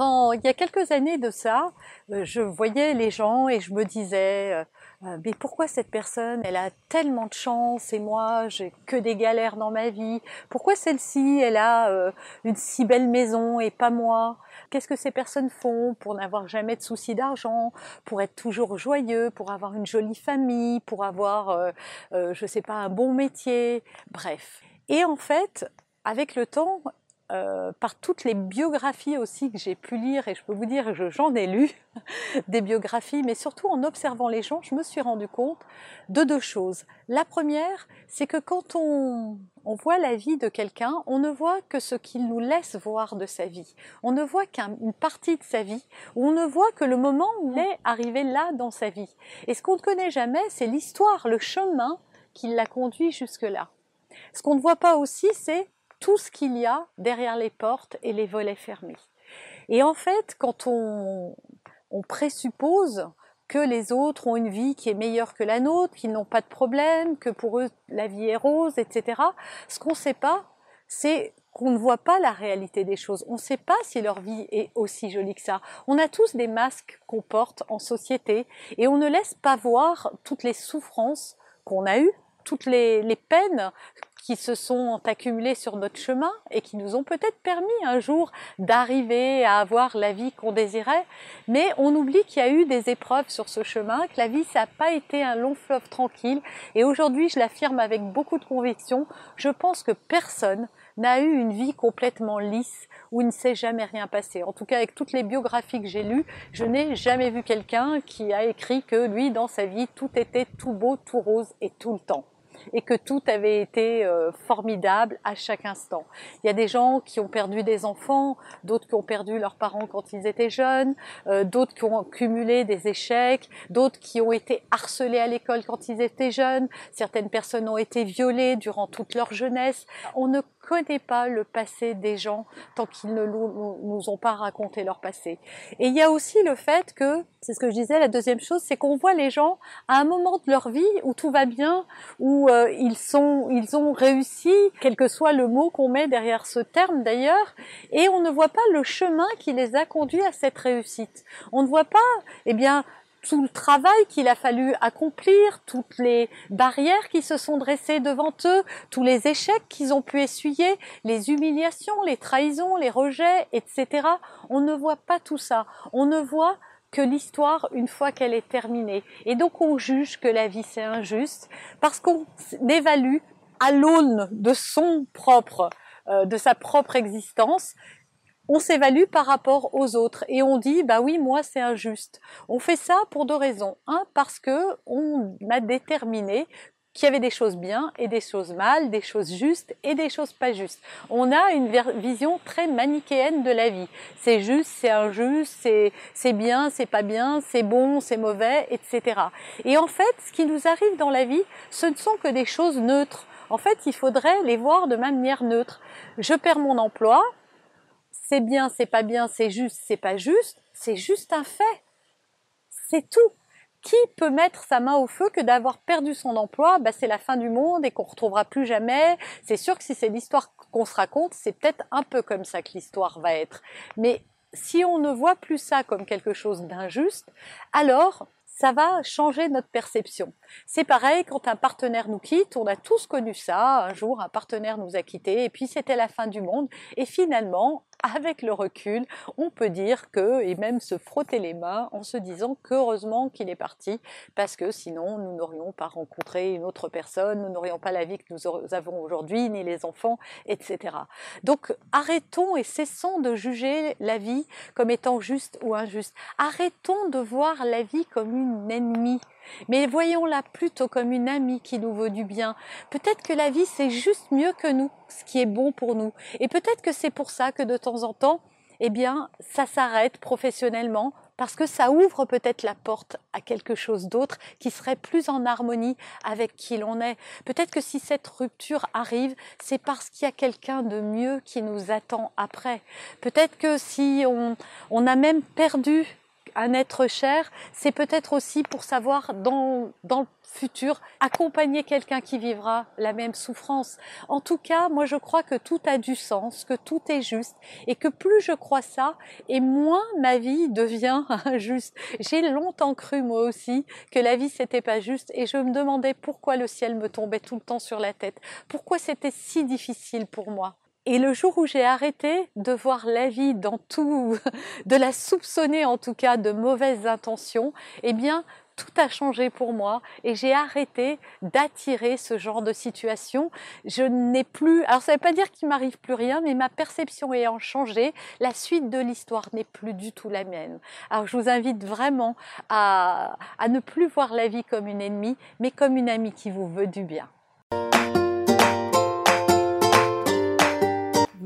Quand il y a quelques années de ça, euh, je voyais les gens et je me disais euh, euh, mais pourquoi cette personne, elle a tellement de chance et moi, j'ai que des galères dans ma vie. Pourquoi celle-ci, elle a une si belle maison et pas moi? Qu'est-ce que ces personnes font pour n'avoir jamais de soucis d'argent, pour être toujours joyeux, pour avoir une jolie famille, pour avoir, je sais pas, un bon métier? Bref. Et en fait, avec le temps, euh, par toutes les biographies aussi que j'ai pu lire, et je peux vous dire, j'en ai lu des biographies, mais surtout en observant les gens, je me suis rendu compte de deux choses. La première, c'est que quand on, on, voit la vie de quelqu'un, on ne voit que ce qu'il nous laisse voir de sa vie. On ne voit qu'une partie de sa vie, ou on ne voit que le moment où il est arrivé là dans sa vie. Et ce qu'on ne connaît jamais, c'est l'histoire, le chemin qui l'a conduit jusque-là. Ce qu'on ne voit pas aussi, c'est tout ce qu'il y a derrière les portes et les volets fermés. Et en fait, quand on, on présuppose que les autres ont une vie qui est meilleure que la nôtre, qu'ils n'ont pas de problème, que pour eux la vie est rose, etc. Ce qu'on ne sait pas, c'est qu'on ne voit pas la réalité des choses. On ne sait pas si leur vie est aussi jolie que ça. On a tous des masques qu'on porte en société et on ne laisse pas voir toutes les souffrances qu'on a eues, toutes les, les peines qui se sont accumulés sur notre chemin et qui nous ont peut-être permis un jour d'arriver à avoir la vie qu'on désirait. Mais on oublie qu'il y a eu des épreuves sur ce chemin, que la vie, ça n'a pas été un long fleuve tranquille. Et aujourd'hui, je l'affirme avec beaucoup de conviction, je pense que personne n'a eu une vie complètement lisse où il ne s'est jamais rien passé. En tout cas, avec toutes les biographies que j'ai lues, je n'ai jamais vu quelqu'un qui a écrit que lui, dans sa vie, tout était tout beau, tout rose et tout le temps et que tout avait été euh, formidable à chaque instant. Il y a des gens qui ont perdu des enfants, d'autres qui ont perdu leurs parents quand ils étaient jeunes, euh, d'autres qui ont cumulé des échecs, d'autres qui ont été harcelés à l'école quand ils étaient jeunes, certaines personnes ont été violées durant toute leur jeunesse. On ne connaît pas le passé des gens tant qu'ils ne nous, ont pas raconté leur passé. Et il y a aussi le fait que, c'est ce que je disais, la deuxième chose, c'est qu'on voit les gens à un moment de leur vie où tout va bien, où euh, ils sont, ils ont réussi, quel que soit le mot qu'on met derrière ce terme d'ailleurs, et on ne voit pas le chemin qui les a conduits à cette réussite. On ne voit pas, eh bien, tout le travail qu'il a fallu accomplir, toutes les barrières qui se sont dressées devant eux, tous les échecs qu'ils ont pu essuyer, les humiliations, les trahisons, les rejets, etc. On ne voit pas tout ça. On ne voit que l'histoire une fois qu'elle est terminée. Et donc on juge que la vie c'est injuste parce qu'on évalue à l'aune de son propre, euh, de sa propre existence, on s'évalue par rapport aux autres et on dit bah oui moi c'est injuste. On fait ça pour deux raisons. Un parce que on a déterminé qu'il y avait des choses bien et des choses mal, des choses justes et des choses pas justes. On a une vision très manichéenne de la vie. C'est juste, c'est injuste, c'est, c'est bien, c'est pas bien, c'est bon, c'est mauvais, etc. Et en fait, ce qui nous arrive dans la vie, ce ne sont que des choses neutres. En fait, il faudrait les voir de manière neutre. Je perds mon emploi, c'est bien, c'est pas bien, c'est juste, c'est pas juste, c'est juste un fait. C'est tout. Qui peut mettre sa main au feu que d'avoir perdu son emploi? Bah, C'est la fin du monde et qu'on retrouvera plus jamais. C'est sûr que si c'est l'histoire qu'on se raconte, c'est peut-être un peu comme ça que l'histoire va être. Mais si on ne voit plus ça comme quelque chose d'injuste, alors ça va changer notre perception. C'est pareil quand un partenaire nous quitte, on a tous connu ça, un jour un partenaire nous a quittés et puis c'était la fin du monde et finalement avec le recul, on peut dire que, et même se frotter les mains en se disant qu'heureusement qu'il est parti, parce que sinon nous n'aurions pas rencontré une autre personne, nous n'aurions pas la vie que nous avons aujourd'hui, ni les enfants, etc. Donc arrêtons et cessons de juger la vie comme étant juste ou injuste. Arrêtons de voir la vie comme une ennemie mais voyons-la plutôt comme une amie qui nous veut du bien. Peut-être que la vie, c'est juste mieux que nous, ce qui est bon pour nous. Et peut-être que c'est pour ça que de temps en temps, eh bien, ça s'arrête professionnellement parce que ça ouvre peut-être la porte à quelque chose d'autre qui serait plus en harmonie avec qui l'on est. Peut-être que si cette rupture arrive, c'est parce qu'il y a quelqu'un de mieux qui nous attend après. Peut-être que si on a même perdu un être cher, c'est peut-être aussi pour savoir dans, dans le futur accompagner quelqu'un qui vivra la même souffrance. En tout cas, moi je crois que tout a du sens, que tout est juste et que plus je crois ça et moins ma vie devient injuste. J'ai longtemps cru moi aussi que la vie c'était pas juste et je me demandais pourquoi le ciel me tombait tout le temps sur la tête, pourquoi c'était si difficile pour moi? Et le jour où j'ai arrêté de voir la vie dans tout, de la soupçonner en tout cas de mauvaises intentions, eh bien, tout a changé pour moi et j'ai arrêté d'attirer ce genre de situation. Je n'ai plus, alors ça ne veut pas dire qu'il m'arrive plus rien, mais ma perception ayant changé, la suite de l'histoire n'est plus du tout la mienne. Alors je vous invite vraiment à, à ne plus voir la vie comme une ennemie, mais comme une amie qui vous veut du bien.